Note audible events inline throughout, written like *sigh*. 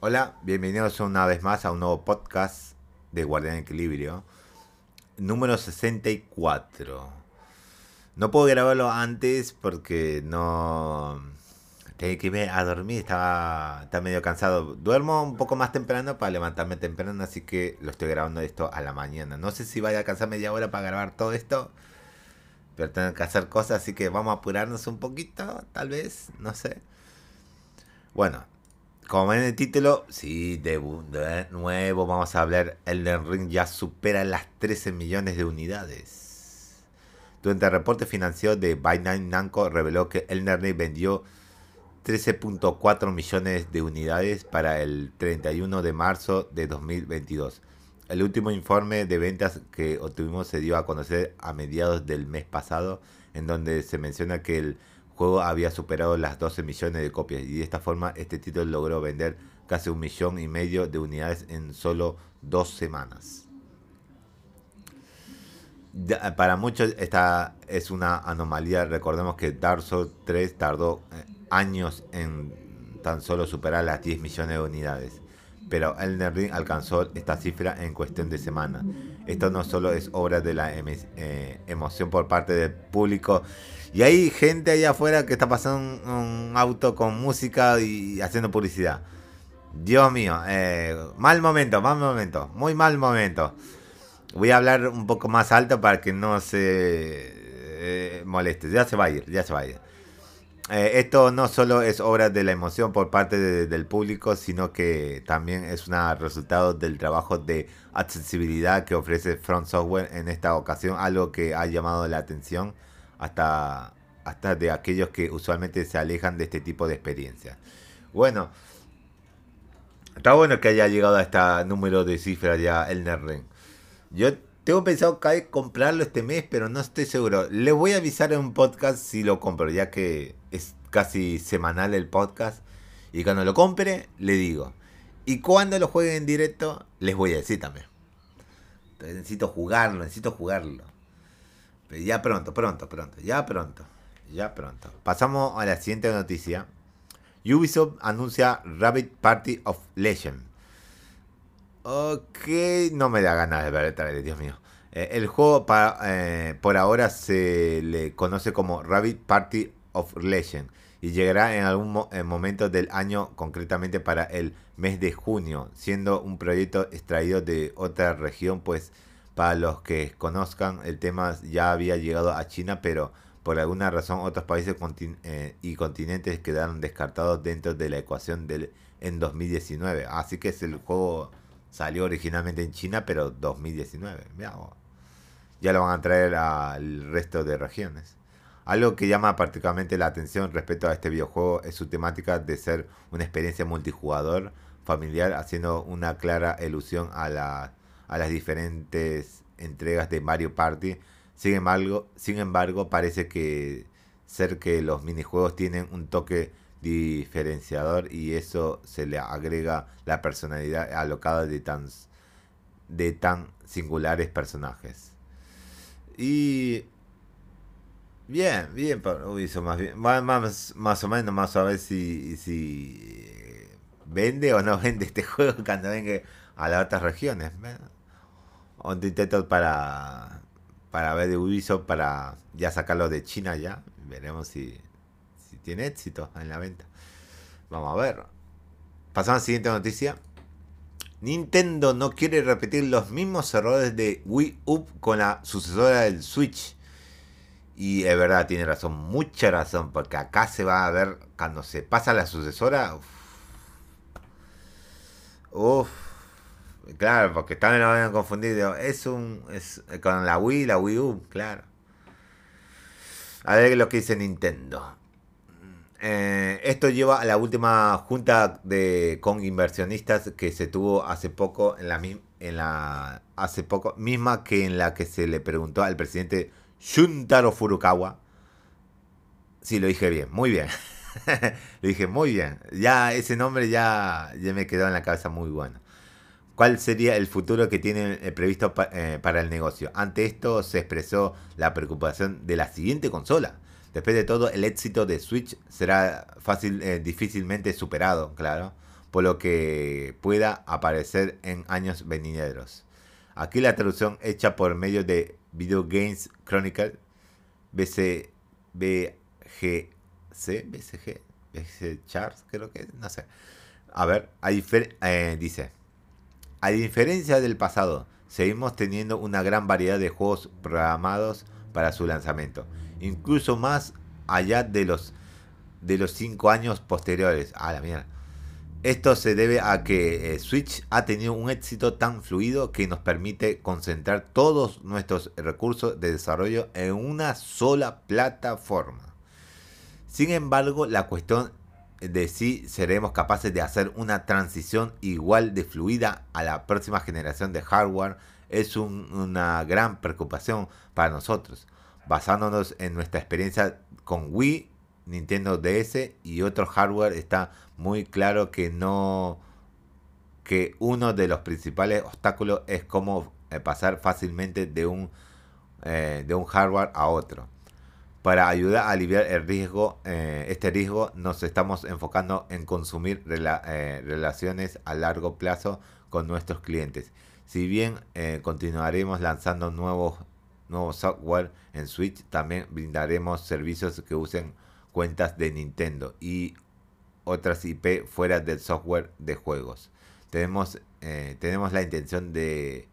Hola, bienvenidos una vez más a un nuevo podcast de Guardián Equilibrio, número 64. No puedo grabarlo antes porque no... Tengo que irme a dormir, estaba, estaba medio cansado. Duermo un poco más temprano para levantarme temprano, así que lo estoy grabando esto a la mañana. No sé si vaya a alcanzar media hora para grabar todo esto, pero tengo que hacer cosas, así que vamos a apurarnos un poquito, tal vez, no sé. Bueno, como en el título, sí, de, nuevo vamos a hablar. Elden Ring ya supera las 13 millones de unidades. Durante el reporte financiero de Binance Namco reveló que Elden Ring vendió 13.4 millones de unidades para el 31 de marzo de 2022. El último informe de ventas que obtuvimos se dio a conocer a mediados del mes pasado, en donde se menciona que el juego había superado las 12 millones de copias y de esta forma este título logró vender casi un millón y medio de unidades en solo dos semanas. Para muchos esta es una anomalía. Recordemos que Dark Souls 3 tardó eh, años en tan solo superar las 10 millones de unidades. Pero Elden Ring alcanzó esta cifra en cuestión de semanas. Esto no solo es obra de la eh, emoción por parte del público, y hay gente allá afuera que está pasando un, auto con música y haciendo publicidad. Dios mío, eh, mal momento, mal momento, muy mal momento. Voy a hablar un poco más alto para que no se eh, moleste. Ya se va a ir, ya se va a ir. Eh, esto no solo es obra de la emoción por parte del público, sino que también es un resultado del trabajo de accesibilidad que ofrece Front Software en esta ocasión, algo que ha llamado la atención hasta, hasta de aquellos que usualmente se alejan de este tipo de experiencias. Bueno, está bueno que haya llegado a este número de cifras ya el Ring. Yo tengo pensado comprarlo este mes, pero no estoy seguro. Le voy a avisar en un podcast si lo compro, ya que es casi semanal el podcast. Y cuando lo compre, le digo. Y cuando lo juegue en directo, les voy a decir también. necesito jugarlo, necesito jugarlo. Ya pronto, pronto, pronto, ya pronto, ya pronto. Pasamos a la siguiente noticia. Ubisoft anuncia Rabbit Party of Legend. Ok, no me da ganas de ver el trailer, Dios mío. Eh, el juego eh, por ahora se le conoce como Rabbit Party of Legend y llegará en algún momento del año, concretamente para el mes de junio, siendo un proyecto extraído de otra región, pues para los que conozcan, el tema ya había llegado a China, pero por alguna razón otros países eh, y continentes quedaron descartados dentro de la ecuación del, en 2019. Así que el juego salió originalmente en China, pero 2019. ya lo van a traer al resto de regiones. Algo que llama particularmente la atención respecto a este videojuego es su temática de ser una experiencia multijugador familiar, haciendo una clara ilusión a la a las diferentes entregas de Mario Party. Sin embargo, sin embargo, parece que ser que los minijuegos tienen un toque diferenciador y eso se le agrega la personalidad alocada de tan, de tan singulares personajes. Y bien, bien más bien, más, más o menos, más a ver si, si vende o no *laughs* vende este juego cuando venga a las otras regiones intento para, para ver de Ubisoft para ya sacarlo de China ya. Veremos si, tiene éxito en la venta. Vamos a ver. Pasamos a la siguiente noticia. Nintendo no quiere repetir los mismos errores de Wii U con la sucesora del Switch. Y es verdad, tiene razón, mucha razón, porque acá se va a ver cuando se pasa la sucesora. Uff Claro, porque también lo habían confundido. Es un. Es con la Wii, la Wii U, claro. A ver lo que dice Nintendo. Eh, esto lleva a la última junta de con inversionistas que se tuvo hace poco en la en la hace poco misma que en la que se le preguntó al presidente Shuntaro Furukawa si lo dije bien, muy bien. *laughs* le dije muy bien. Ya ese nombre ya, ya me quedó en la cabeza muy bueno cuál sería el futuro que tienen eh, previsto eh, para el negocio. Ante esto se expresó la preocupación de la siguiente consola. Después de todo, el éxito de Switch será fácil, eh, difícilmente superado, claro, por lo que pueda aparecer en años venideros. Aquí la traducción hecha por medio de Video Games Chronicle, BC, BGC, BCG, BC Charts, creo que, no sé. A ver, eh, dice, a diferencia del pasado, seguimos teniendo una gran variedad de juegos programados para su lanzamiento, incluso más allá de los de los cinco años posteriores. A la mierda. Esto se debe a que eh, Switch ha tenido un éxito tan fluido que nos permite concentrar todos nuestros recursos de desarrollo en una sola plataforma. Sin embargo, la cuestión de si seremos capaces de hacer una transición igual de fluida a la próxima generación de hardware es una gran preocupación para nosotros, basándonos en nuestra experiencia con Wii, Nintendo DS y otro hardware está muy claro que no que uno de los principales obstáculos es cómo eh, pasar fácilmente de un eh, de un hardware a otro para ayudar a aliviar el riesgo, eh, este riesgo nos estamos enfocando en consumir eh, relaciones a largo plazo con nuestros clientes. Si bien eh, continuaremos lanzando nuevos, software en Switch, también brindaremos servicios que usen cuentas de Nintendo y otras IP fuera del software de juegos. Tenemos, tenemos la intención de,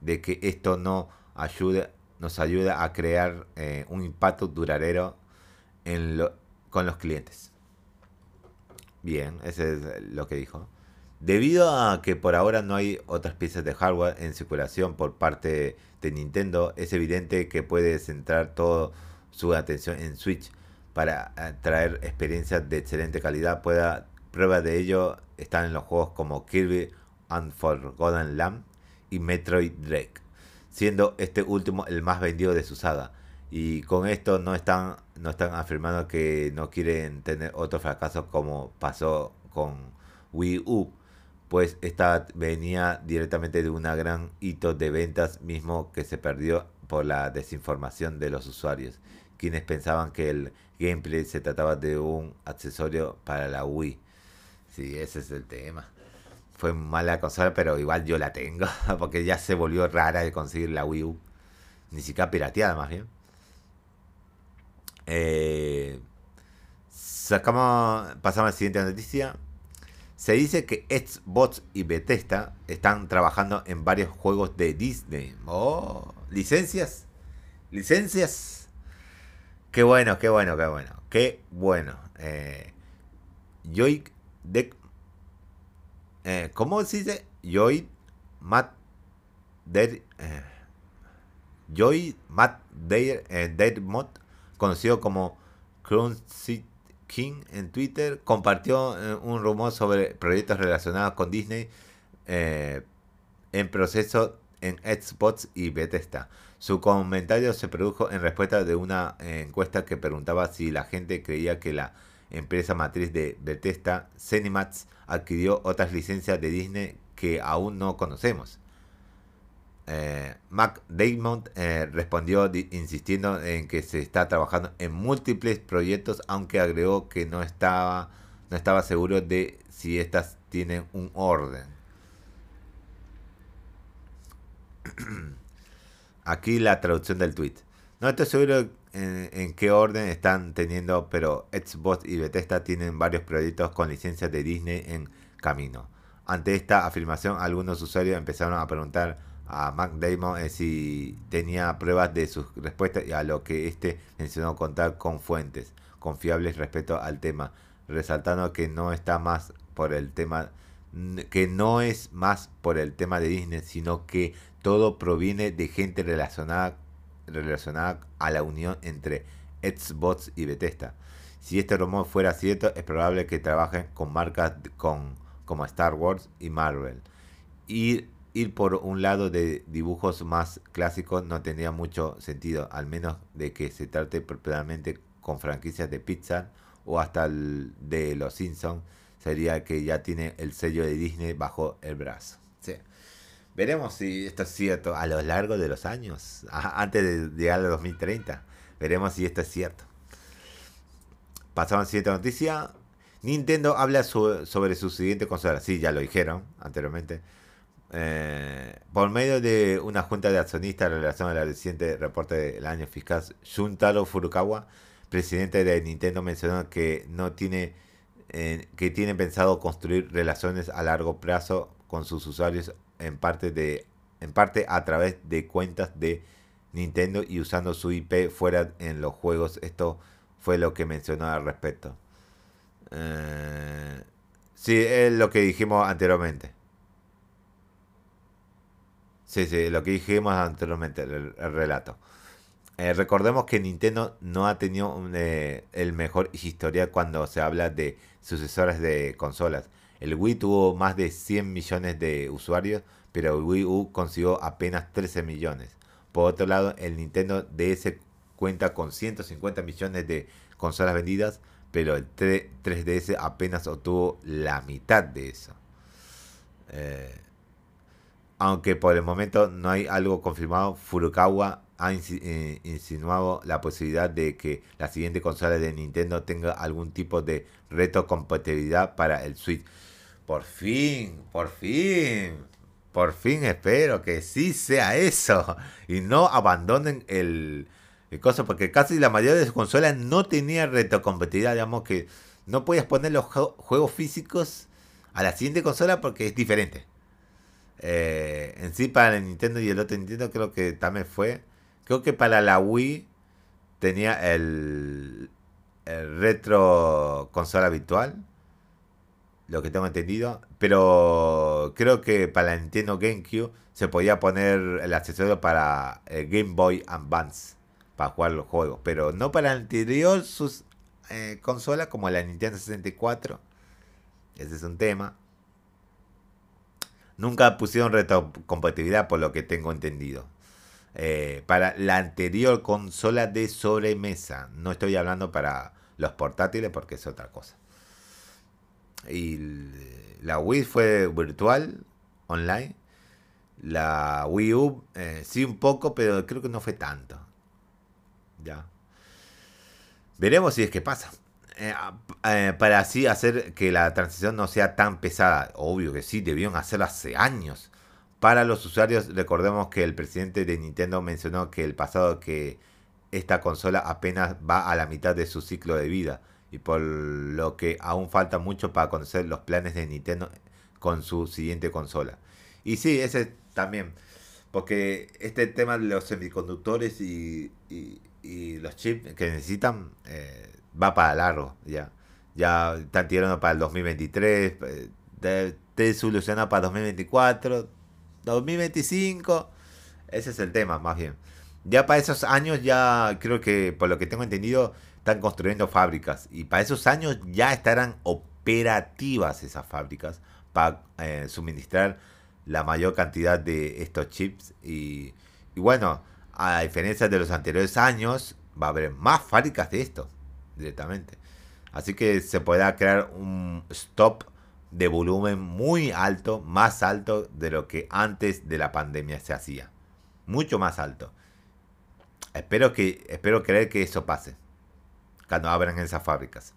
de que esto no ayude nos ayuda a crear eh, un impacto duradero en con los clientes. Bien, ese es lo que dijo. Debido a que por ahora no hay otras piezas de hardware en circulación por parte de Nintendo, es evidente que puede centrar toda su atención en Switch para traer experiencias de excelente calidad. Pueda, prueba de ello están en los juegos como Kirby Unforgotten Land y Metroid Drake siendo este último el más vendido de su saga. Y con esto no están, no están afirmando que no quieren tener otro fracaso como pasó con Wii U, pues esta venía directamente de una gran hito de ventas mismo que se perdió por la desinformación de los usuarios, quienes pensaban que el gameplay se trataba de un accesorio para la Wii. Sí, ese es el tema fue mala consola, pero igual yo la tengo, *laughs* porque ya se volvió rara de conseguir la Wii U. Ni siquiera pirateada, más bien. Eh, sacamos, pasamos a la siguiente noticia. Se dice que Xbox y Bethesda están trabajando en varios juegos de Disney. Oh, licencias. Licencias. Qué bueno, qué bueno, qué bueno. Qué bueno. Eh, Joy de eh, ¿cómo dice? Joy Matt eh, Joy Matt eh, conocido como Crunchy King en Twitter, compartió un rumor sobre proyectos relacionados con Disney en proceso en Xbox y Bethesda. Su comentario se produjo en respuesta de una encuesta que preguntaba si la gente creía que la empresa matriz de Bethesda, Cinemax, adquirió otras licencias de Disney que aún no conocemos. Eh, Mac Damon eh, respondió insistiendo en que se está trabajando en múltiples proyectos, aunque agregó que no estaba, no estaba seguro de si estas tienen un orden. *clears throat* Aquí la traducción del tweet. No estoy seguro en, qué orden están teniendo, pero Xbox y Bethesda tienen varios proyectos con licencias de Disney en camino. Ante esta afirmación, algunos usuarios empezaron a preguntar a Mac Damon eh, si tenía pruebas de sus respuestas y a lo que este mencionó contar con fuentes confiables respecto al tema, resaltando que no está más por el tema que no es más por el tema de Disney, sino que todo proviene de gente relacionada relacionada a la unión entre Xbox y Bethesda. Si este rumor fuera cierto, es probable que trabajen con marcas con, como Star Wars y Marvel. Ir, por un lado de dibujos más clásicos no tendría mucho sentido, al menos de que se trate propiamente con franquicias de Pixar o hasta el de Los Simpsons. Sería que ya tiene el sello de Disney bajo el brazo. Veremos si esto es cierto a lo largo de los años, antes de llegar al 2030. Veremos si esto es cierto. Pasamos a la siguiente noticia. Nintendo habla sobre su siguiente consola. Sí, ya lo dijeron anteriormente. Eh, por medio de una junta de accionistas en relación al reciente reporte del año fiscal, Shuntaro Furukawa, presidente de Nintendo, mencionó que no tiene eh, que tiene pensado construir relaciones a largo plazo con sus usuarios en parte de en parte a través de cuentas de Nintendo y usando su IP fuera en los juegos. Esto fue lo que mencionó al respecto. Eh, sí, es lo que dijimos anteriormente. Sí, sí, lo que dijimos anteriormente, el, relato. Eh, recordemos que Nintendo no ha tenido eh, el mejor historial cuando se habla de sucesoras de consolas. El Wii tuvo más de 100 millones de usuarios, pero el Wii U consiguió apenas 13 millones. Por otro lado, el Nintendo DS cuenta con 150 millones de consolas vendidas, pero el 3, ds apenas obtuvo la mitad de eso. Eh, aunque por el momento no hay algo confirmado, Furukawa ha eh, insinuado la posibilidad de que la siguiente consola de Nintendo tenga algún tipo de reto compatibilidad para el Switch. Por fin, por fin, por fin espero que sí sea eso y no abandonen el, el cosa, porque casi la mayoría de sus consolas no tenía retrocompatibilidad, digamos que no podías poner los juegos físicos a la siguiente consola porque es diferente. Eh, en sí para el Nintendo y el otro Nintendo creo que también fue. Creo que para la Wii tenía el, retro consola habitual. Lo que tengo entendido. Pero creo que para la Nintendo GameCube se podía poner el accesorio para el Game Boy Advance. Para jugar los juegos. Pero no para el anterior sus eh, consolas como la Nintendo 64. Ese es un tema. Nunca pusieron retrocompatibilidad por lo que tengo entendido. Eh, para la anterior consola de sobremesa. No estoy hablando para los portátiles porque es otra cosa. Y la Wii fue virtual, online. La Wii U eh, sí un poco, pero creo que no fue tanto. Ya. Veremos si es que pasa. Eh, eh, para así hacer que la transición no sea tan pesada. Obvio que sí, debieron hacerlo hace años. Para los usuarios, recordemos que el presidente de Nintendo mencionó que el pasado que esta consola apenas va a la mitad de su ciclo de vida y por lo que aún falta mucho para conocer los planes de Nintendo con su siguiente consola. Y sí, ese también, porque este tema de los semiconductores y, los chips que necesitan eh, va para largo ya. Ya están tirando para el 2023, eh, te, soluciona para 2024, 2025. Ese es el tema, más bien. Ya para esos años, ya creo que, por lo que tengo entendido, están construyendo fábricas. Y para esos años ya estarán operativas esas fábricas para eh, suministrar la mayor cantidad de estos chips. Y, bueno, a diferencia de los anteriores años, va a haber más fábricas de esto directamente. Así que se podrá crear un stop de volumen muy alto, más alto de lo que antes de la pandemia se hacía. Mucho más alto. Espero que espero creer que eso pase cuando abran esas fábricas.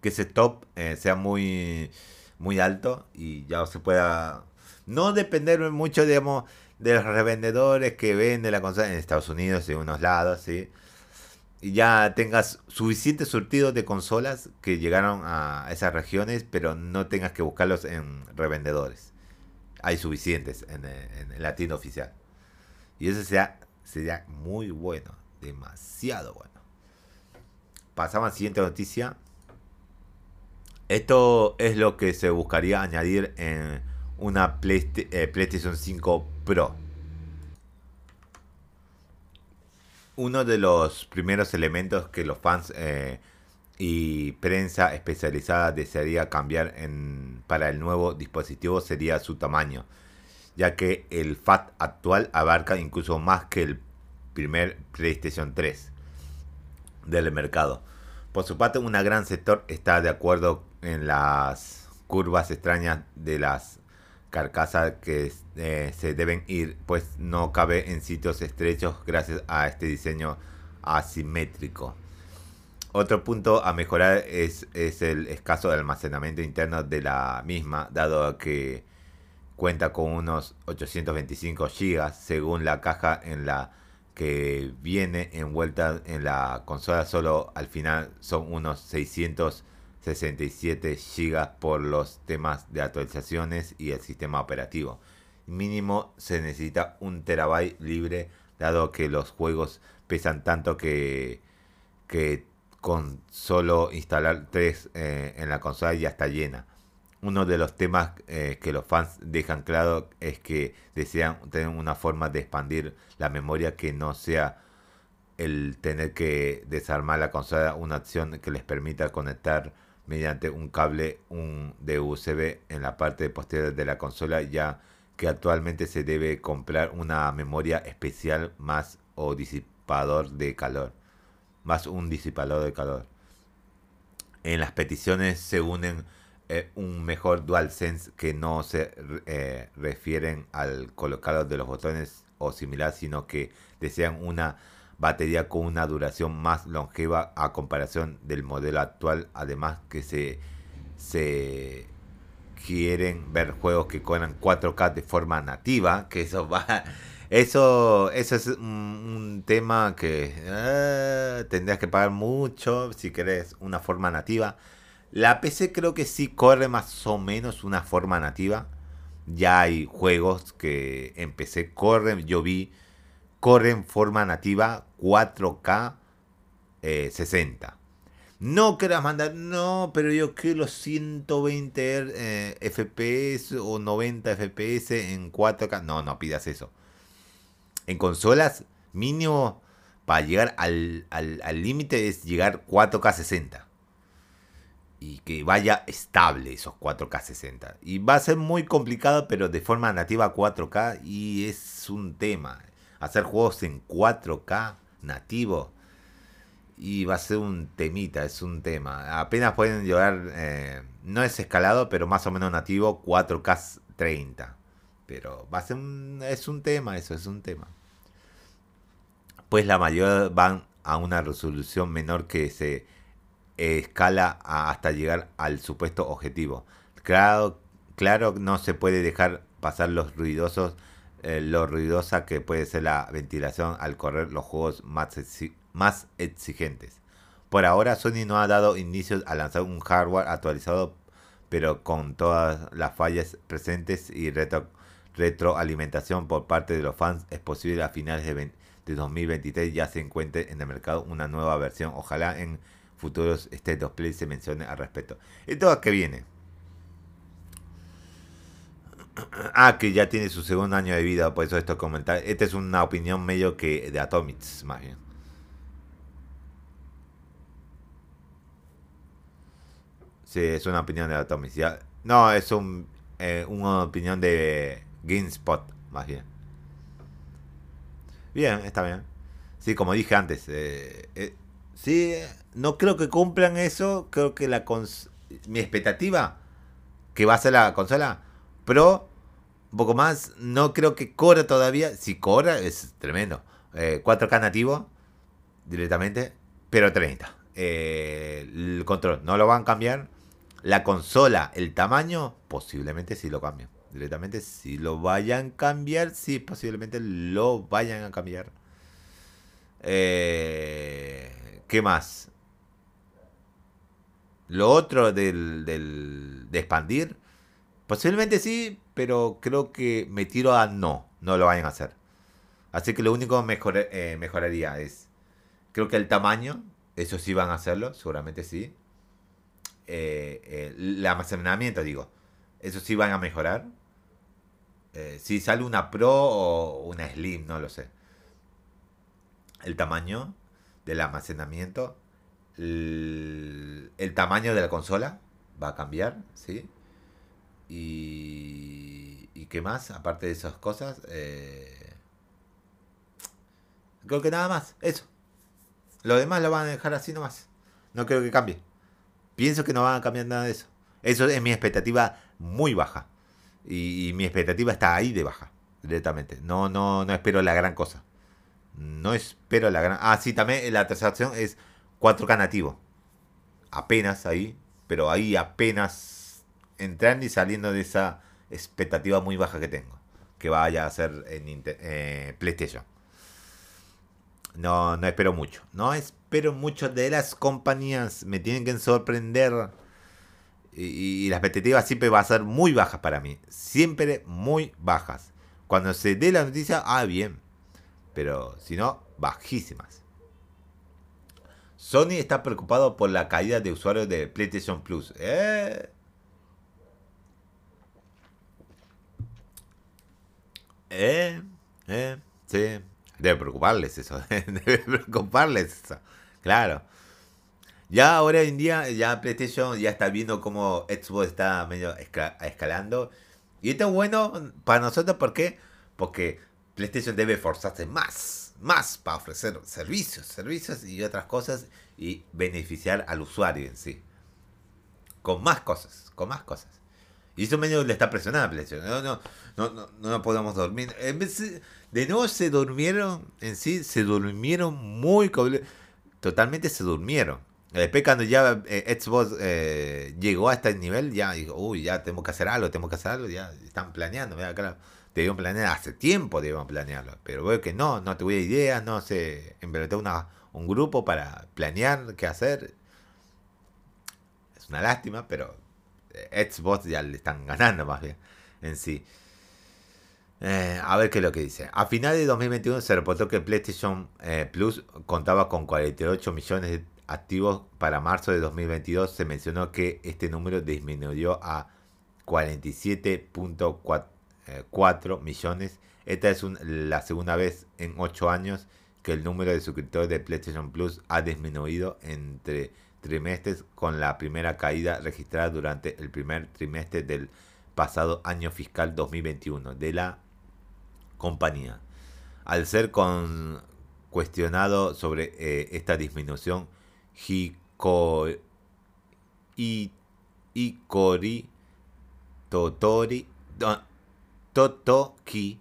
Que ese stop eh, sea muy muy alto y ya se pueda no depender mucho de los revendedores que venden la consola en Estados Unidos y unos lados, ¿sí? Ya tengas suficiente surtido de consolas que llegaron a esas regiones, pero no tengas que buscarlos en revendedores. Hay suficientes en, en, la tienda oficial. Y eso sería, sería muy bueno, demasiado bueno. Pasamos a la siguiente noticia. Esto es lo que se buscaría añadir en una eh, PlayStation 5 Pro. Uno de los primeros elementos que los fans eh, y prensa especializada desearía cambiar en, para el nuevo dispositivo sería su tamaño, ya que el FAT actual abarca incluso más que el primer PlayStation 3 del mercado. Por su parte, un gran sector está de acuerdo en las curvas extrañas de las carcasas que eh, se deben ir, pues no cabe en sitios estrechos gracias a este diseño asimétrico. Otro punto a mejorar es, es el escaso almacenamiento interno de la misma, dado que cuenta con unos 825 GB según la caja en la que viene envuelta en la consola solo al final son unos 667 GB por los temas de actualizaciones y el sistema operativo. Mínimo se necesita un terabyte libre dado que los juegos pesan tanto que, que con solo instalar 3 eh, en la consola ya está llena uno de los temas eh, que los fans dejan claro es que desean tener una forma de expandir la memoria que no sea el tener que desarmar la consola, una opción que les permita conectar mediante un cable un de USB en la parte posterior de la consola, ya que actualmente se debe comprar una memoria especial más o disipador de calor, más un disipador de calor. En las peticiones se unen eh, un mejor DualSense que no se eh, refieren al colocado de los botones o similar, sino que desean una batería con una duración más longeva a comparación del modelo actual. Además que se, se quieren ver juegos que corran 4K de forma nativa, que eso va... Eso, eso es un, tema que eh, tendrías que pagar mucho si querés una forma nativa. La PC creo que sí corre más o menos una forma nativa. Ya hay juegos que en PC corren, yo vi, corren forma nativa 4K 60. Eh, no quieras mandar, no, pero yo quiero los 120 eh, FPS o 90 FPS en 4K. No, no pidas eso. En consolas, mínimo para llegar al límite es llegar 4K 60 y que vaya estable esos 4K 60. Y va a ser muy complicado, pero de forma nativa 4K y es un tema. Hacer juegos en 4K nativo y va a ser un temita, es un tema. Apenas pueden llevar, eh, no es escalado, pero más o menos nativo 4K 30. Pero va a ser un, es un tema, eso es un tema. Pues la mayoría van a una resolución menor que se escala hasta llegar al supuesto objetivo. Claro, claro, no se puede dejar pasar los ruidosos, eh, lo ruidosa que puede ser la ventilación al correr los juegos más, más exigentes. Por ahora Sony no ha dado inicios a lanzar un hardware actualizado, pero con todas las fallas presentes y retro, retroalimentación por parte de los fans es posible a finales de, de 2023 ya se encuentre en el mercado una nueva versión, ojalá en futuros State of Play se mencione al respecto. ¿Esto a qué viene? Ah, que ya tiene su segundo año de vida, por eso esto comentar. Esta es una opinión medio que de Atomics, más bien. Sí, es una opinión de Atomics. Ya. No, es un, eh, una opinión de GameSpot, más bien. Bien, está bien. Sí, como dije antes, eh, eh, sí, no creo que cumplan eso. Creo que la mi expectativa que va a ser la consola Pro, un poco más, no creo que corra todavía. Si corra, es tremendo. 4K eh, nativo directamente, pero 30. Eh, el control no lo van a cambiar. La consola, el tamaño, posiblemente sí lo cambien. Directamente, si lo vayan a cambiar, sí, posiblemente lo vayan a cambiar. Eh, ¿Qué más? Lo otro del, del, de expandir, posiblemente sí, pero creo que me tiro a no, no lo vayan a hacer. Así que lo único mejor, eh, mejoraría es, creo que el tamaño, eso sí van a hacerlo, seguramente sí. Eh, el almacenamiento, digo, eso sí van a mejorar. Eh, si sale una Pro o una Slim, no lo sé. El tamaño del almacenamiento el, tamaño de la consola va a cambiar, ¿sí? Y, y qué más, aparte de esas cosas, eh, creo que nada más, eso. Lo demás lo van a dejar así nomás. No creo que cambie. Pienso que no van a cambiar nada de eso. Eso es mi expectativa muy baja. Y, mi expectativa está ahí de baja, directamente. No, no, no espero la gran cosa. No espero la gran. Ah, sí, también la tercera opción es 4K nativo. Apenas ahí, pero ahí apenas entrando y saliendo de esa expectativa muy baja que tengo. Que vaya a ser en eh, PlayStation. No, no espero mucho. No espero mucho de las compañías. Me tienen que sorprender. Y, y, las expectativas siempre van a ser muy bajas para mí. Siempre muy bajas. Cuando se dé la noticia, ah, bien. Pero si no, bajísimas. Sony está preocupado por la caída de usuarios de PlayStation Plus. Eh. Eh, eh, sí. Debe preocuparles eso. *laughs* Debe preocuparles eso. Claro. Ya ahora en día, ya PlayStation ya está viendo cómo Xbox está medio escalando. Y esto es bueno para nosotros, ¿por qué? Porque PlayStation debe forzarse más, más para ofrecer servicios, servicios y otras cosas y beneficiar al usuario en sí. Con más cosas, con más cosas. Y eso medio le está presionando. No, no, no, no, no podemos dormir. En vez de, nuevo se durmieron en sí, se durmieron muy... Totalmente se durmieron. Después cuando ya eh, Xbox eh, llegó a este nivel, ya dijo, uy, ya tenemos que hacer algo, tenemos que hacer algo, ya están planeando, mira, claro, planear, hace tiempo debían planearlo, pero veo que no, no tuve ideas, no verdad una, un grupo para planear qué hacer. Es una lástima, pero Xbox ya le están ganando más bien en sí. a ver qué es lo que dice. A finales de 2021 se reportó que PlayStation Plus contaba con 48 millones de activos para marzo de 2022 se mencionó que este número disminuyó a 47.4 millones. Esta es la segunda vez en 8 años que el número de suscriptores de PlayStation Plus ha disminuido entre trimestres con la primera caída registrada durante el primer trimestre del pasado año fiscal 2021 de la compañía. Al ser cuestionado sobre eh, esta disminución, Hiko, Ikori Totori Totoki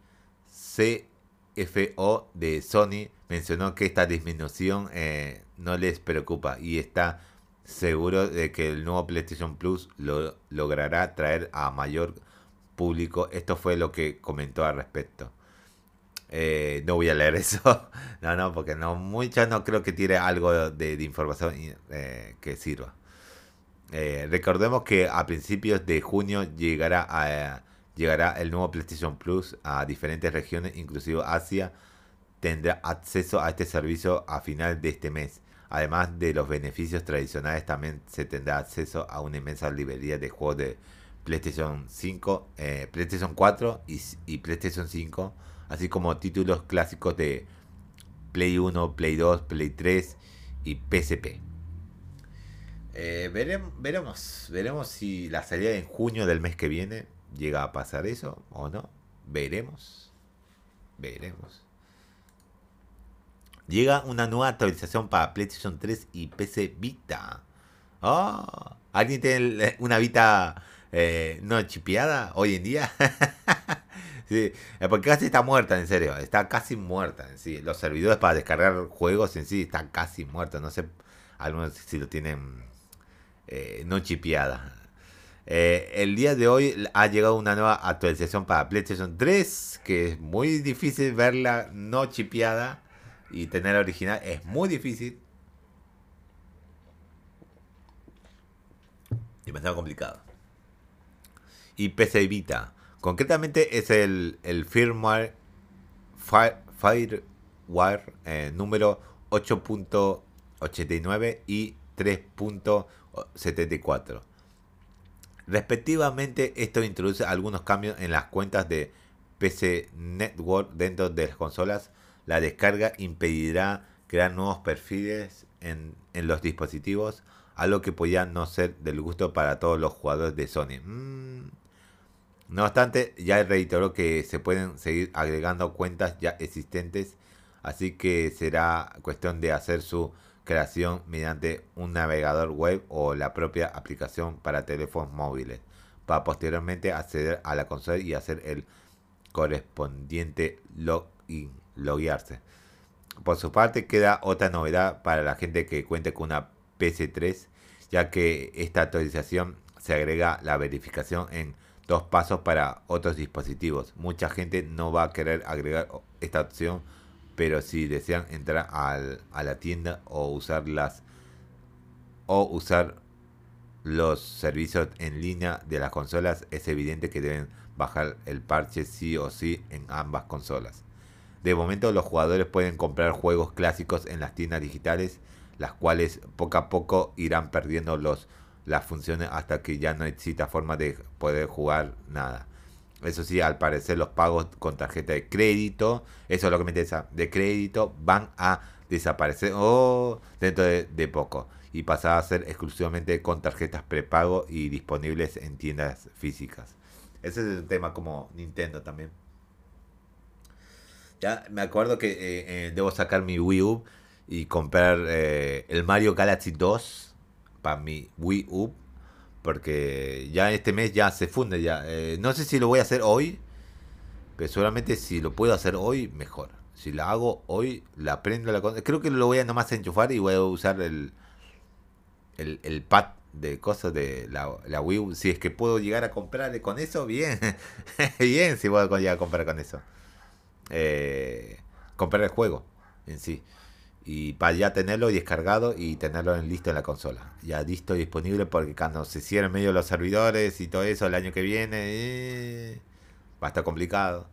CFO de Sony mencionó que esta disminución eh, no les preocupa y está seguro de que el nuevo PlayStation Plus lo logrará traer a mayor público. Esto fue lo que comentó al respecto. Eh, no voy a leer *laughs* eso. no, no, porque no, muchas no creo que tiene algo de, información eh, que sirva. Eh, recordemos que a principios de junio llegará, a, llegará el nuevo PlayStation Plus a diferentes regiones, inclusive Asia. Tendrá acceso a este servicio a final de este mes. Además de los beneficios tradicionales, también se tendrá acceso a una inmensa librería de juegos de PlayStation 5, PlayStation 4 y, PlayStation 5 así como títulos clásicos de Play 1, Play 2, Play 3 y PSP. Eh, veremos, veremos si la salida en junio del mes que viene llega a pasar eso o no. Veremos. Veremos. Llega una nueva actualización para PlayStation 3 y PC Vita. Oh, ¿Alguien tiene una Vita eh, no chipeada hoy en día? *laughs* Sí, eh, porque casi está muerta, en serio. Está casi muerta en sí. Los servidores para descargar juegos en sí están casi muertos. No sé, algunos si lo tienen eh, no chipeada. Eh, el día de hoy ha llegado una nueva actualización para PlayStation 3, que es muy difícil verla no chipeada y tener la original. Es muy difícil. Me complicado. Y PC Vita. Concretamente es el, firmware Firewire eh, número 8.89 y 3.74. Respectivamente, esto introduce algunos cambios en las cuentas de PC Network dentro de las consolas. La descarga impedirá crear nuevos perfiles en, los dispositivos, algo que podría no ser del gusto para todos los jugadores de Sony. Mm, no obstante, ya reiteró que se pueden seguir agregando cuentas ya existentes, así que será cuestión de hacer su creación mediante un navegador web o la propia aplicación para teléfonos móviles, para posteriormente acceder a la consola y hacer el correspondiente login, loguearse. Por su parte, queda otra novedad para la gente que cuente con una PC3, ya que esta actualización se agrega la verificación en dos pasos para otros dispositivos. Mucha gente no va a querer agregar esta opción, pero si desean entrar a la tienda o usar las o usar los servicios en línea de las consolas, es evidente que deben bajar el parche sí o sí en ambas consolas. De momento los jugadores pueden comprar juegos clásicos en las tiendas digitales, las cuales poco a poco irán perdiendo los las funciones hasta que ya no exista forma de poder jugar nada. Eso sí, al parecer los pagos con tarjeta de crédito, eso es lo que me interesa, de crédito, van a desaparecer oh, dentro de, poco y pasar a ser exclusivamente con tarjetas prepago y disponibles en tiendas físicas. Ese es un tema como Nintendo también. Ya me acuerdo que eh, eh, debo sacar mi Wii U y comprar eh, el Mario Galaxy 2 para mi Wii U. Porque ya este mes ya se funde ya. No sé si lo voy a hacer hoy. Pero seguramente si lo puedo hacer hoy, mejor. Si la hago hoy, la prendo. La, creo que lo voy a nomás enchufar y voy a usar el, el, pad de cosas de la, la, Wii U. Si es que puedo llegar a comprarle con eso, bien. *laughs* bien si puedo llegar a comprar con eso. Eh, comprar el juego en sí y para ya tenerlo descargado y tenerlo en listo en la consola. Ya listo y disponible porque cuando se cierren medio los servidores y todo eso el año que viene, eh, va a estar complicado.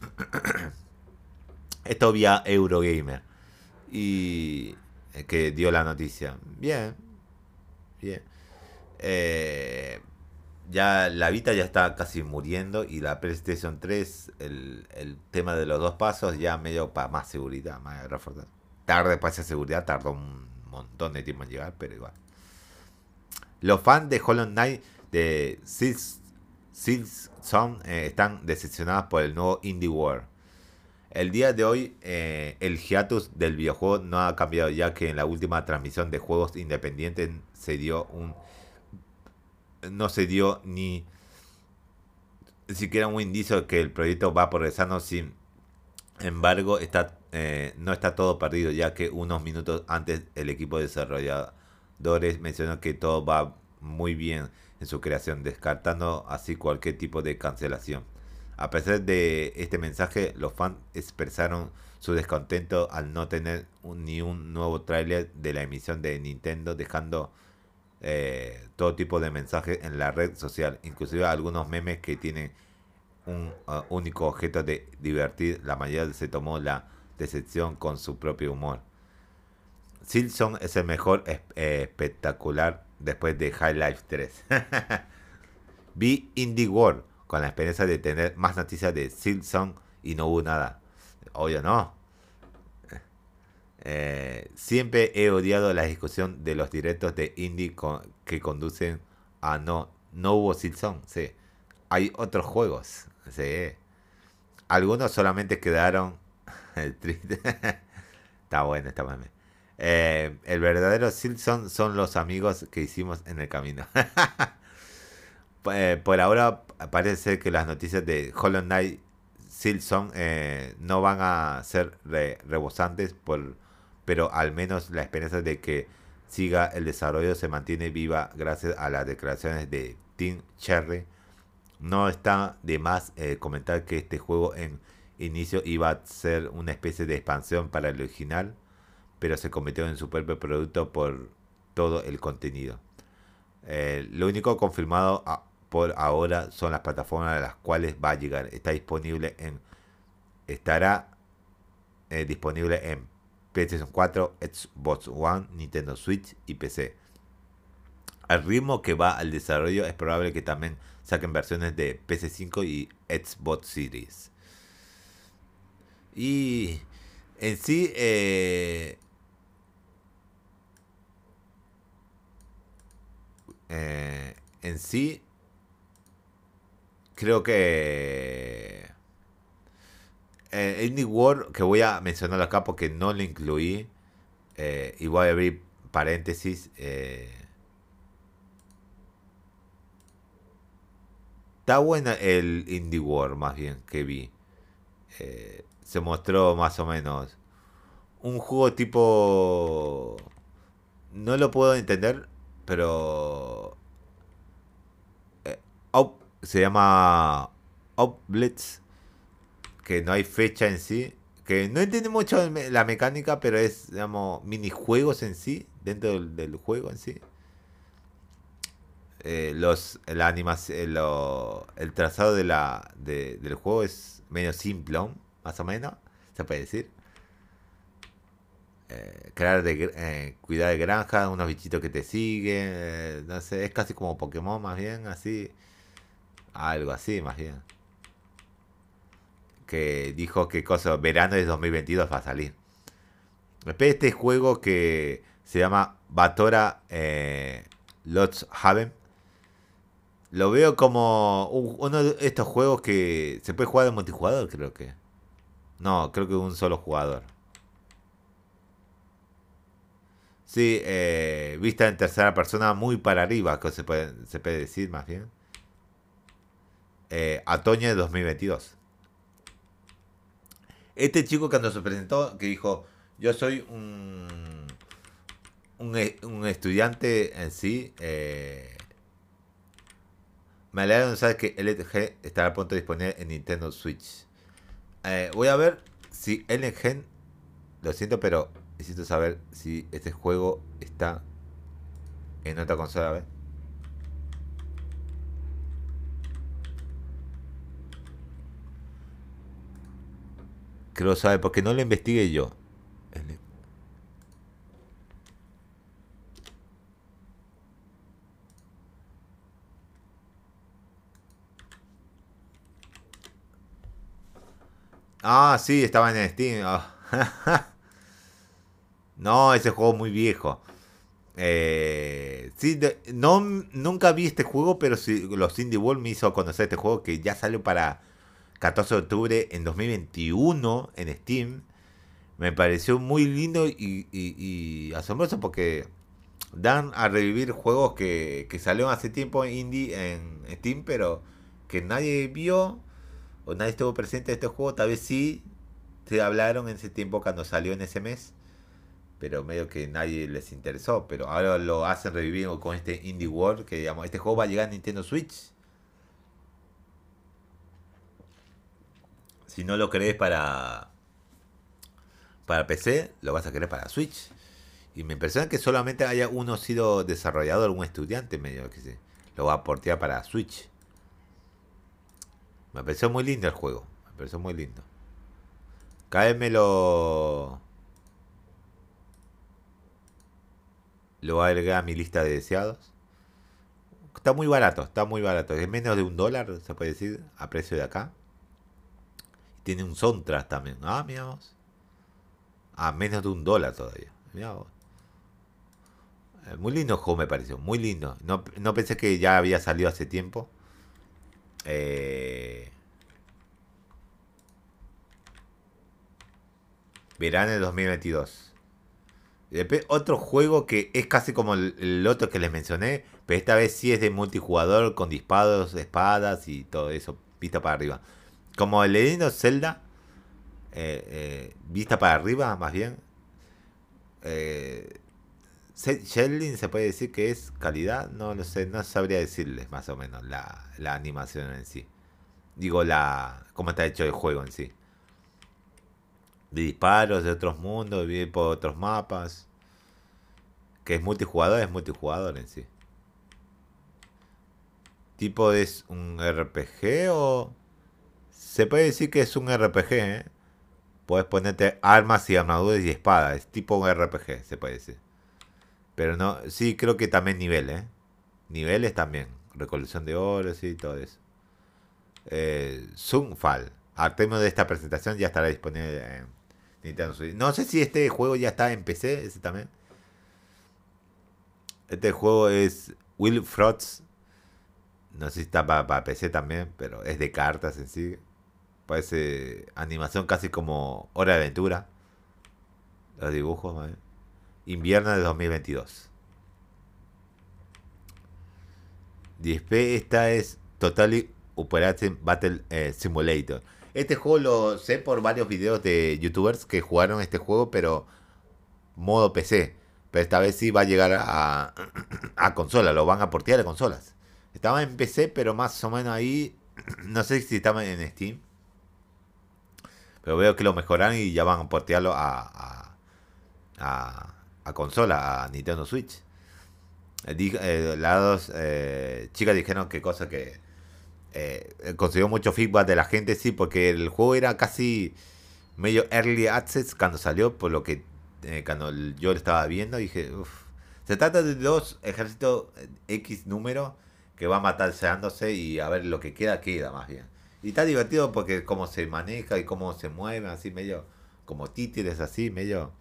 *clears throat* Esto vía Eurogamer. Y eh, que dio la noticia. Bien. Bien. Eh, ya la Vita ya está casi muriendo y la PlayStation 3, el, el tema de los dos pasos ya medio para más seguridad, más reforzado tarde para esa seguridad, tardó un montón de tiempo en llegar, pero igual. Los fans de Hollow Knight de Six, Song eh, están decepcionados por el nuevo Indie World. El día de hoy, eh, el hiatus del videojuego no ha cambiado, ya que en la última transmisión de juegos independientes se dio un. No se dio ni siquiera un indicio de que el proyecto va progresando. Sin embargo, está eh, no está todo perdido, ya que unos minutos antes el equipo de desarrolladores mencionó que todo va muy bien en su creación, descartando así cualquier tipo de cancelación. A pesar de este mensaje, los fans expresaron su descontento al no tener ni un nuevo tráiler de la emisión de Nintendo, dejando eh, todo tipo de mensajes en la red social, inclusive algunos memes que tienen un uh, único objeto de divertir. La mayoría se tomó la decepción con su propio humor. Silson es el mejor eh, espectacular después de High Life 3. *laughs* Vi Indie World con la experiencia de tener más noticias de Silson y no hubo nada. Obvio no. Eh, siempre he odiado la discusión de los directos de indie que conducen a no. No hubo Silson, sí. Hay otros juegos, sí. Algunos solamente quedaron *laughs* el *laughs* está bueno, está bueno. Eh, el verdadero Silson son los amigos que hicimos en el camino. *laughs* Eh, por ahora parece que las noticias de Hollow Knight Silson eh, no van a ser rebosantes, por, pero al menos la esperanza de que siga el desarrollo se mantiene viva gracias a las declaraciones de Tim Cherry. No está de más comentar que este juego en inicio iba a ser una especie de expansión para el original, pero se convirtió en su propio producto por todo el contenido. Eh, lo único confirmado por ahora son las plataformas a las cuales va a llegar. Está disponible en estará eh, disponible en PlayStation 4, Xbox One, Nintendo Switch y PC. Al ritmo que va al desarrollo es probable que también saquen versiones de PC5 y Xbox Series. Y en sí, eh, eh, en sí, creo que eh, Indie World, que voy a mencionar acá porque no lo incluí, eh, y voy a abrir paréntesis. está buena el Indie World, más bien, que vi se mostró más o menos un juego tipo... No lo puedo entender, pero... eh, se llama Blitz que no hay fecha en sí, que no entiende mucho la mecánica, pero es, digamos, minijuegos en sí, dentro del, juego en sí. Eh, los, la animación, lo- el trazado de la, de- del juego es medio simplón, más o menos, se puede decir. Eh, crear eh, cuidar de granja, unos bichitos que te siguen, eh, no sé, es casi como Pokémon más bien, así, algo así más bien. Que dijo que cosa, verano de 2022 va a salir. Después este juego que se llama Batora eh, Lots Haven. Lo veo como un- uno de estos juegos que se puede jugar de multijugador, creo que. No, creo que un solo jugador. Sí, eh, vista en tercera persona muy para arriba, que se puede, se puede decir más bien. Eh, otoño de 2022. Este chico cuando se presentó, que dijo, yo soy un, un, e- un estudiante en sí, eh, me alegra de saber que LG estará pronto disponible en Nintendo Switch. Eh, voy a ver si LG, lo siento, pero necesito saber si este juego está en otra consola. A ver. Que lo sabe, porque no lo investigué yo. Ah, sí, estaba en Steam. Ah. *laughs* No, ese juego muy viejo. Eh, sí, no, nunca vi este juego, pero sí, los Indie World me hizo conocer este juego que ya salió para 14 de octubre en 2021 en Steam. Me pareció muy lindo y, asombroso porque dan a revivir juegos que, que salieron hace tiempo en indie en Steam, pero que nadie vio o nadie estuvo presente en este juego. Tal vez sí se hablaron en ese tiempo cuando salió en ese mes, pero medio que nadie les interesó. Pero ahora lo hacen revivir con este Indie World, que digamos, este juego va a llegar a Nintendo Switch. Si no lo querés para para PC, lo vas a querer para Switch. Y me impresiona que solamente haya uno sido desarrollador, un estudiante medio que se lo va a portear para Switch. Me pareció muy lindo el juego. Me pareció muy lindo. Cada me lo. Lo voy a agregar a mi lista de deseados. Está muy barato, está muy barato. Es menos de un dólar, se puede decir, a precio de acá. Tiene un soundtrack también. Ah, mira vos. A menos de un dólar todavía. Mirá vos. Eh, Muy lindo el juego me pareció, muy lindo. No, no pensé que ya había salido hace tiempo. Eh, verano de 2022. Después, otro juego que es casi como el, el otro que les mencioné, pero esta vez sí es de multijugador con disparos, espadas y todo eso, vista para arriba. Como el of Zelda, eh, eh, vista para arriba más bien. Eh, Sheldon se puede decir que es calidad, no lo sé, no sabría decirles más o menos la, la animación en sí. Digo, la cómo está hecho el juego en sí. De disparos de otros mundos, vivir por otros mapas. Que es multijugador, es multijugador en sí. Tipo es un RPG o... Se puede decir que es un RPG, ¿eh? Puedes ponerte armas y armaduras y espadas. Es tipo un RPG, se puede decir. Pero no, sí, creo que también nivel, ¿eh? Niveles también. Recolección de oro, sí, todo eso. Eh, Sunfall. Al término de esta presentación ya estará disponible en Nintendo Switch. No sé si este juego ya está en PC, ese también. Este juego es Will. No sé si está para, PC también, pero es de cartas en sí. Parece animación casi como Hora de Aventura. Los dibujos, ¿vale? Invierno de 2022. Después esta es Totally Operating Battle eh, Simulator. Este juego lo sé por varios videos de youtubers que jugaron este juego, pero modo PC. Pero esta vez sí va a llegar a, *clears throat* a consola, lo van a portear a consolas. Estaba en PC, pero más o menos ahí, *clears throat* no sé si estaba en Steam. Pero veo que lo mejoran y ya van a portearlo a, consola, a Nintendo Switch. Eh, las dos eh, chicas dijeron que cosa que eh, consiguió mucho feedback de la gente, sí, porque el juego era casi medio early access cuando salió, por lo que eh, cuando yo lo estaba viendo dije, uff, se trata de dos ejércitos X número que va matarseándose y a ver lo que queda, queda más bien. Y está divertido porque cómo se maneja y cómo se mueve, así medio como títeres, así medio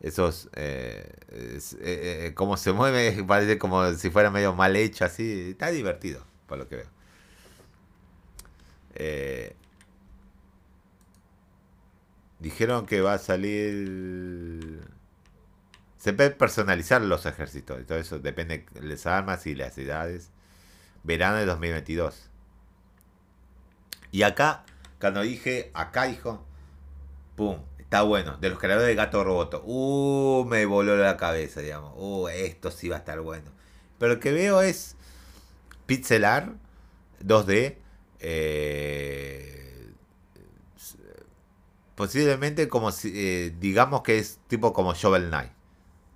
esos eh, eh, eh, cómo se mueve *laughs* parece como si fuera medio mal hecho así. Está divertido por lo que veo. Dijeron que va a salir se puede personalizar los ejércitos y todo eso depende de las armas y las edades. Verano de 2022 y acá cuando dije acá hijo pum Está bueno. De los creadores de Gato Roboto. Uh, me voló la cabeza, digamos. Uh, esto sí va a estar bueno. Pero lo que veo es pixelar 2D. Eh, posiblemente como si, eh, digamos que es tipo como Shovel Knight.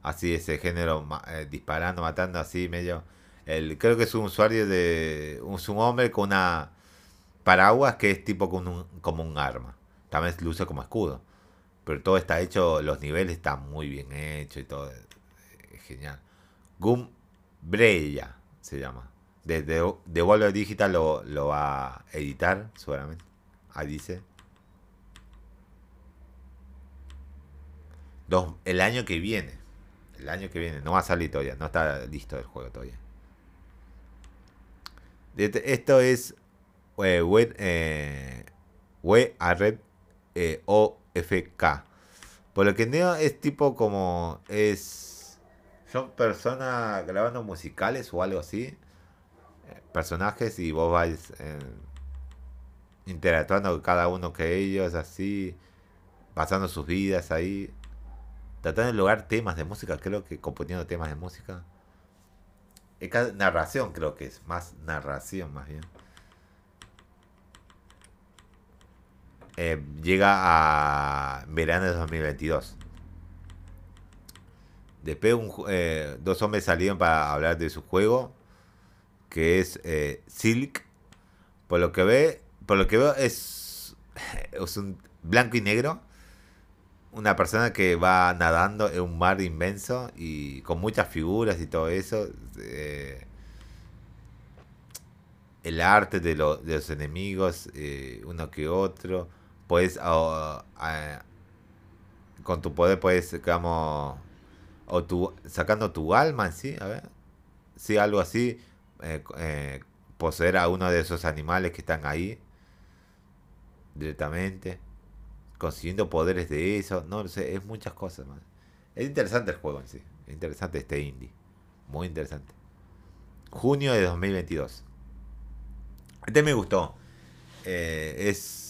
Así ese género eh, disparando, matando así medio. El, creo que es un usuario de. Un, un hombre con una paraguas que es tipo como un, como un arma. También luce como escudo pero todo está hecho, los niveles están muy bien hechos y todo. Es genial. Gum Breya se llama. Desde de Volver Digital lo, lo va a editar, seguramente. Ahí dice. Dos, el año que viene. El año que viene. No va a salir todavía. No está listo el juego todavía. Esto es eh, web, eh, web a red eh, o FK. Por lo que Neo es tipo como es son personas grabando musicales o algo así. Eh, personajes y vos vais eh, interactuando con cada uno que ellos así, pasando sus vidas ahí, tratando de lograr temas de música, creo que componiendo temas de música. Es narración creo que es, más narración más bien. Eh, llega a verano de 2022. Después eh, dos hombres salieron para hablar de su juego, que es eh, Silk. Por lo que ve, por lo que veo es, *laughs* es un blanco y negro. Una persona que va nadando en un mar inmenso y con muchas figuras y todo eso. el arte de, de los enemigos, uno que otro puedes, con tu poder puedes, digamos, o tu, sacando tu alma sí, a ver, sí, algo así, eh, eh, poseer a uno de esos animales que están ahí directamente, consiguiendo poderes de eso, no sé, es muchas cosas más. Es interesante el juego en sí, es interesante este indie, muy interesante. Junio de 2022. Este me gustó. Eh, es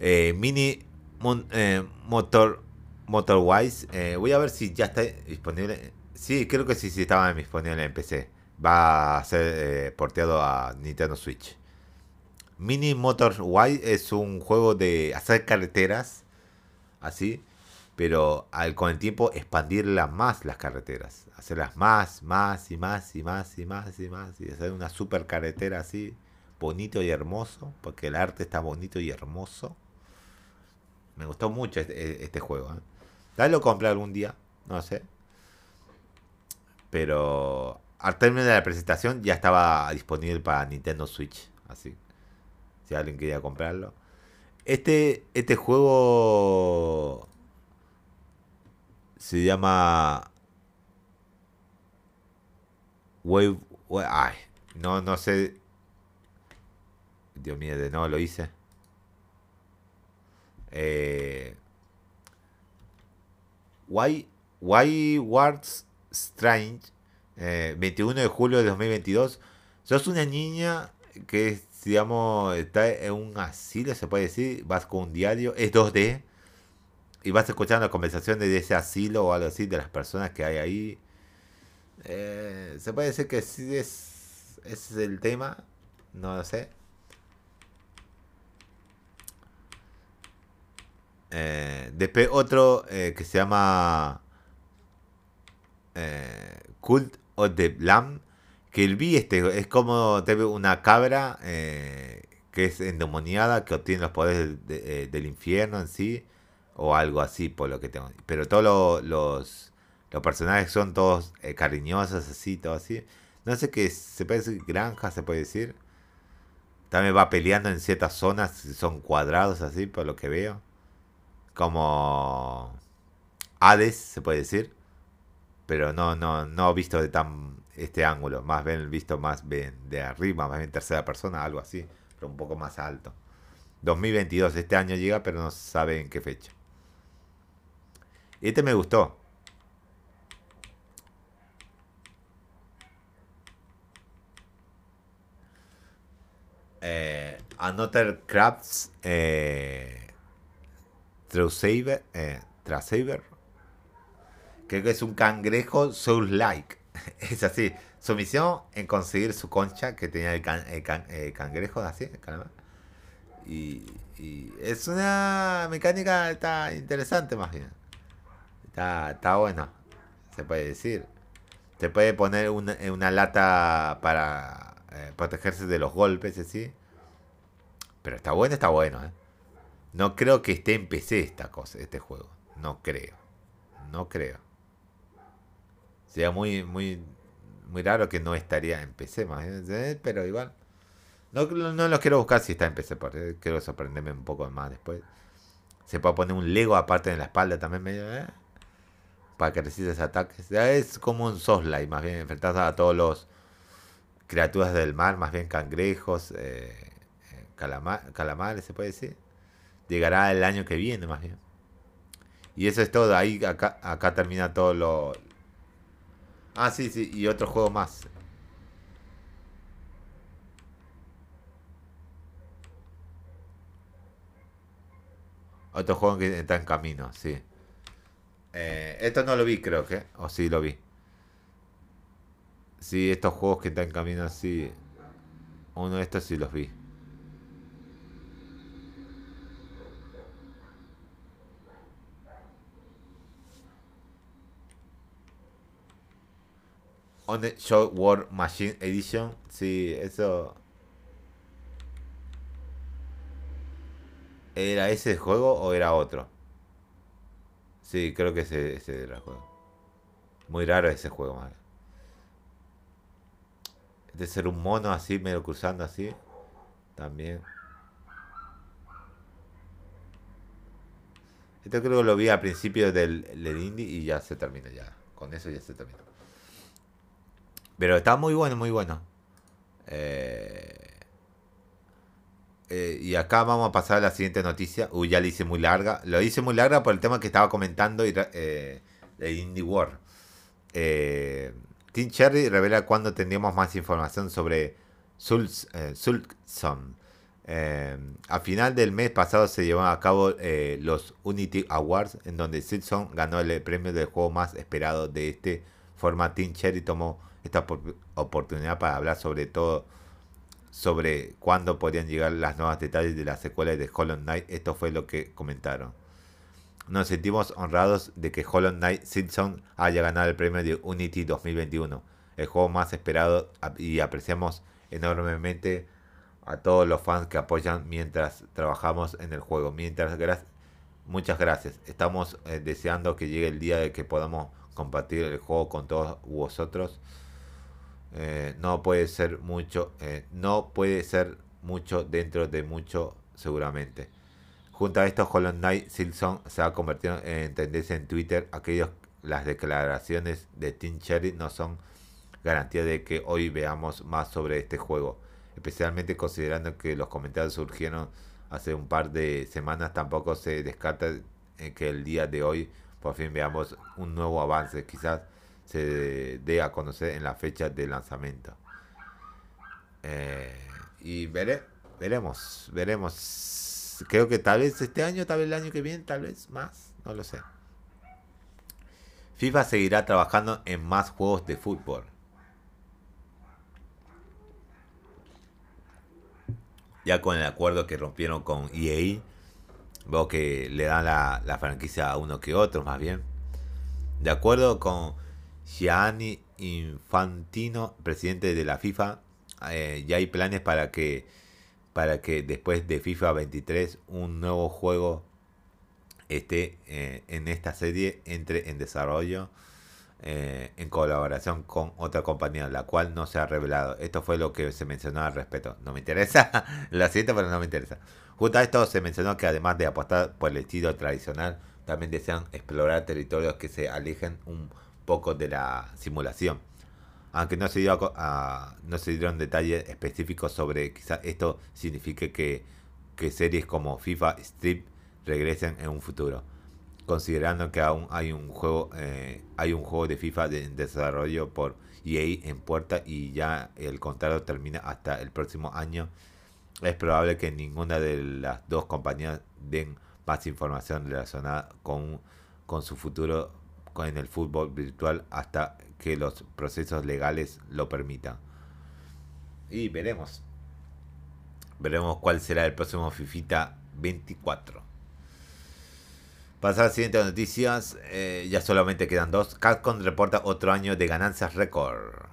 eh, mini eh, Motor Motorwise. Eh, voy a ver si ya está disponible. Sí, creo que sí, sí estaba disponible en PC. Va a ser porteado a Nintendo Switch. Mini Motorwise es un juego de hacer carreteras. Así. Pero al, con el tiempo expandirlas más las carreteras. Hacerlas más, más y más y más y más y más. Y hacer una super carretera así. Bonito y hermoso. Porque el arte está bonito y hermoso. Me gustó mucho este, este juego. ¿eh? Tal lo compré algún día, no sé. Pero al término de la presentación ya estaba disponible para Nintendo Switch. Así. Si alguien quería comprarlo. Este, este juego se llama Wave, ay, no, no sé. Dios mío, de nuevo lo hice. Eh, Why, Why Wars Strange, 21 eh, de julio de 2022. Sos una niña que digamos, está en un asilo, se puede decir, vas con un diario, es 2D, y vas escuchando la conversación de ese asilo o algo así, de las personas que hay ahí. Eh, se puede decir que sí es, ese es el tema, no lo sé. Eh, después otro eh, que se llama eh, Cult of the Lamb, que el vi este es como una cabra que es endemoniada, que obtiene los poderes de- del infierno en sí, o algo así, por lo que tengo. Pero todos lo- los, los personajes son todos cariñosos, así, todo así. No sé qué, se puede decir granja, se puede decir. También va peleando en ciertas zonas, son cuadrados así, por lo que veo. Como Hades, se puede decir. Pero no, no, no visto de tan este ángulo, más bien visto más bien de arriba, más bien tercera persona, algo así, pero un poco más alto. 2022, este año llega, pero no se sabe en qué fecha. Este me gustó. Eh, Another Crafts eh, Trousaver, eh, Creo que es un cangrejo Soul-like. *laughs* Es así. Su misión en conseguir su concha que tenía el, can- el can- el cangrejo, así, el calamar. Y, es una mecánica está interesante más bien. Está, está bueno, se puede decir. Se puede poner una, en una lata para eh, protegerse de los golpes, así. Pero está bueno, está bueno, ¿eh? No creo que esté en PC esta cosa, este juego. No creo. No creo. Sería muy, muy, muy raro que no estaría en PC, más bien, ¿eh? pero igual. No, no los quiero buscar si está en PC, porque quiero sorprenderme un poco más después. Se puede poner un Lego aparte en la espalda también, medio, ¿eh? para que resistas ataques. Ya Es como un Soulslike, más bien, enfrentas a todos los criaturas del mar, más bien cangrejos, eh, eh, calama- calamares, se puede decir. Llegará el año que viene, más bien. Y eso es todo. Ahí acá, acá termina todo lo. Ah, sí, sí. Y otro juego más. Otro juego que está en camino, sí. Eh, esto no lo vi, creo que. O sí lo vi. Sí, estos juegos que están en camino, sí. Uno de estos sí los vi. On the Shot War Machine Edition. Sí, eso. ¿Era ese juego o era otro? Sí, creo que ese, ese era el juego. Muy raro ese juego, madre. De ser un mono así, medio cruzando así. También. Esto creo que lo vi al principio del, del indie y ya se termina ya. Con eso ya se terminó. Pero está muy bueno, muy bueno. Eh, eh, y acá vamos a pasar a la siguiente noticia. Uy, ya la hice muy larga. Lo hice muy larga por el tema que estaba comentando y, eh, de Indie War. Eh, Team Cherry revela cuándo tendríamos más información sobre. Eh, a final del mes pasado se llevaron a cabo los Unity Awards, en donde Silson ganó el premio del juego más esperado de este forma. Team Cherry tomó esta opor- oportunidad para hablar sobre todo sobre cuándo podrían llegar las nuevas detalles de la secuela de Hollow Knight. Esto fue lo que comentaron. Nos sentimos honrados de que Hollow Knight Silson haya ganado el premio de Unity 2021, el juego más esperado y apreciamos enormemente a todos los fans que apoyan mientras trabajamos en el juego. Mientras muchas gracias. Estamos eh, deseando que llegue el día de que podamos compartir el juego con todos vosotros. Eh, no puede ser mucho, eh, no puede ser mucho dentro de mucho seguramente. Junto a esto, Hollow Knight Silson se ha convertido en tendencia en Twitter. Aquellos, las declaraciones de Team Cherry no son garantía de que hoy veamos más sobre este juego. Especialmente considerando que los comentarios surgieron hace un par de semanas, tampoco se descarta eh, que el día de hoy por fin veamos un nuevo avance. Quizás se dé a conocer en la fecha de lanzamiento. Eh, y veré, veremos, veremos. Creo que tal vez este año, tal vez el año que viene, tal vez más, no lo sé. FIFA seguirá trabajando en más juegos de fútbol. Ya con el acuerdo que rompieron con EA, veo que le dan la, la franquicia a uno que otro, más bien. De acuerdo con Gianni Infantino, presidente de la FIFA, eh, ya hay planes para que para que después de FIFA 23 un nuevo juego esté eh, en esta serie entre en desarrollo eh, en colaboración con otra compañía, la cual no se ha revelado. Esto fue lo que se mencionó al respecto. No me interesa, *laughs* lo siento, pero no me interesa. Justo a esto se mencionó que además de apostar por el estilo tradicional, también desean explorar territorios que se alejen un poco de la simulación. Aunque no se, dio no se dieron detalles específicos sobre quizás esto signifique que, series como FIFA Strip regresen en un futuro. Considerando que aún hay un juego eh, hay un juego de FIFA de, en desarrollo por EA en puerta y ya el contrato termina hasta el próximo año es probable que ninguna de las dos compañías den más información relacionada con, con su futuro en el fútbol virtual hasta que los procesos legales lo permitan. Y veremos. Veremos cuál será el próximo FIFITA 24. Pasar a las siguientes noticias. Eh, ya solamente quedan dos. Capcom reporta otro año de ganancias récord.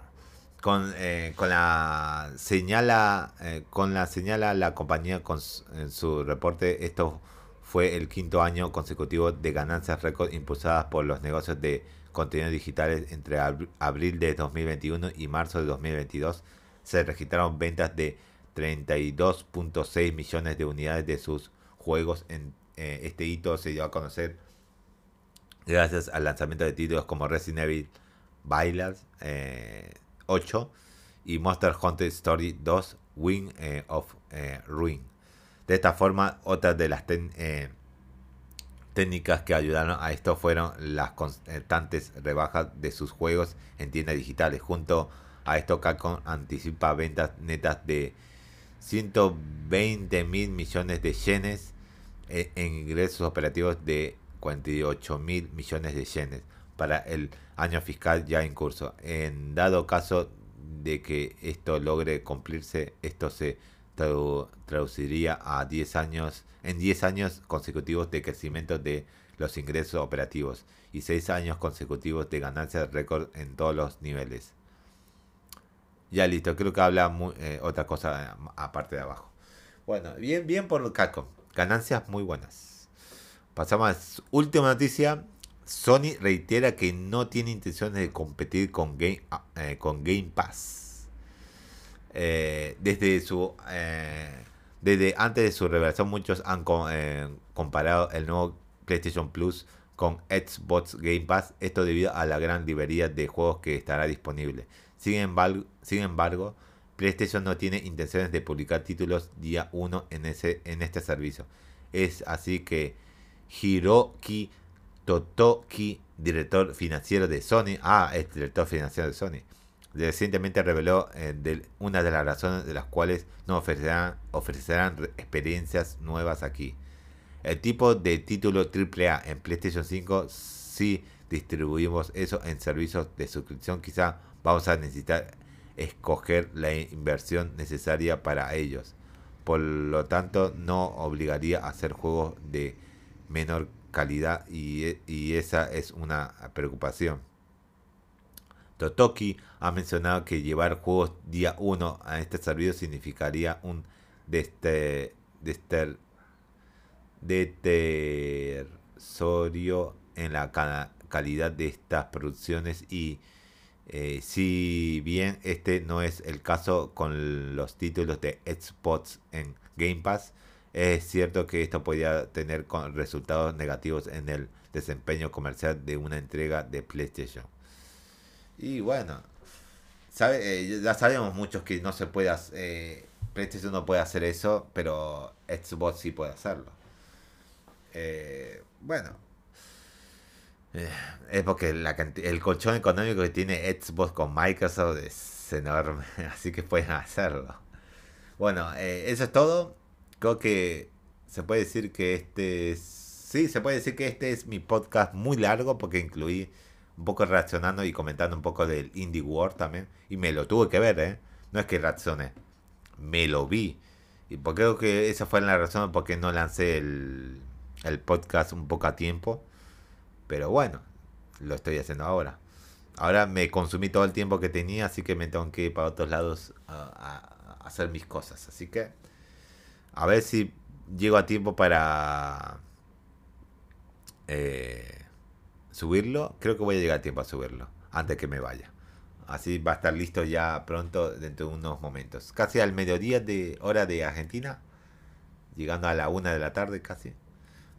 Con, eh, con la señala eh, con la señala la compañía con, en su reporte esto fue el quinto año consecutivo de ganancias récord impulsadas por los negocios de contenidos digitales entre abril de 2021 y marzo de 2022 se registraron ventas de 32.6 millones de unidades de sus juegos. En, eh, este hito se dio a conocer gracias al lanzamiento de títulos como Resident Evil 8 eh, y Monster Hunter Story 2 Wing eh, of Ruin. De esta forma, otras de las técnicas que ayudaron a esto fueron las constantes rebajas de sus juegos en tiendas digitales. Junto a esto, Capcom anticipa ventas netas de 120 mil millones de yenes eh, en ingresos operativos de 48 mil millones de yenes para el año fiscal ya en curso. En dado caso de que esto logre cumplirse, esto se traduciría a 10 años, en 10 años consecutivos de crecimiento de los ingresos operativos y 6 años consecutivos de ganancias récord en todos los niveles. Ya listo, creo que habla eh, otra cosa aparte de abajo. Bueno, bien, bien por Capcom. Ganancias muy buenas. Pasamos a la última noticia. Sony reitera que no tiene intenciones de competir con Game, eh, con Game Pass. Eh, desde su eh, desde antes de su revelación muchos han eh, comparado el nuevo PlayStation Plus con Xbox Game Pass, esto debido a la gran librería de juegos que estará disponible. Sin embargo, sin embargo, PlayStation no tiene intenciones de publicar títulos día 1 en, ese, en este servicio. Es así que Hiroki Totoki, director financiero de Sony, ah, es director financiero de Sony, recientemente reveló eh, una de las razones de las cuales no ofrecerán, ofrecerán experiencias nuevas aquí. El tipo de título AAA en PlayStation 5, si distribuimos eso en servicios de suscripción, quizá vamos a necesitar escoger la inversión necesaria para ellos. Por lo tanto, no obligaría a hacer juegos de menor calidad y esa es una preocupación. Totoki ha mencionado que llevar juegos día 1 a este servicio significaría un dester, en la calidad de estas producciones y eh, si bien este no es el caso con los títulos de Xbox en Game Pass, es cierto que esto podría tener resultados negativos en el desempeño comercial de una entrega de PlayStation. Y bueno, sabe, eh, ya sabemos muchos que no se puede hacer, eh, PlayStation no puede hacer eso, pero Xbox sí puede hacerlo. Eh, bueno, es porque el colchón económico que tiene Xbox con Microsoft es enorme, *laughs* así que pueden hacerlo. Bueno, eh, eso es todo. Creo que se puede decir que este es... Sí, se puede decir que este es mi podcast muy largo porque incluí un poco reaccionando y comentando un poco del Indie World también. Y me lo tuve que ver, ¿eh? No es que reaccioné, me lo vi. Y porque creo que esa fue la razón por qué no lancé el, el podcast un poco a tiempo. Pero bueno, lo estoy haciendo ahora. Ahora me consumí todo el tiempo que tenía, así que me tengo que ir para otros lados a, hacer mis cosas. Así que a ver si llego a tiempo para eh, subirlo. Creo que voy a llegar a tiempo a subirlo antes que me vaya. Así va a estar listo ya pronto dentro de unos momentos. Casi al mediodía de hora de Argentina. Llegando a la una de la tarde casi.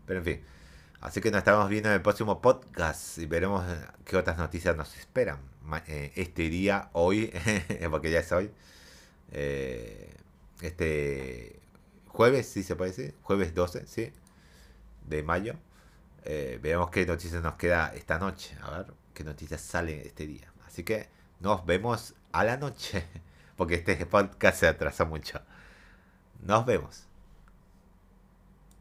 Pero en fin. Así que nos estamos viendo en el próximo podcast y veremos eh, qué otras noticias nos esperan. Eh, este día, hoy, *laughs* porque ya es hoy. Eh, este jueves, sí se puede decir. Jueves 12, sí. De mayo. Veremos qué noticias nos queda esta noche. A ver qué noticias salen este día. Así que nos vemos a la noche. *laughs* Porque este podcast se atrasa mucho. Nos vemos.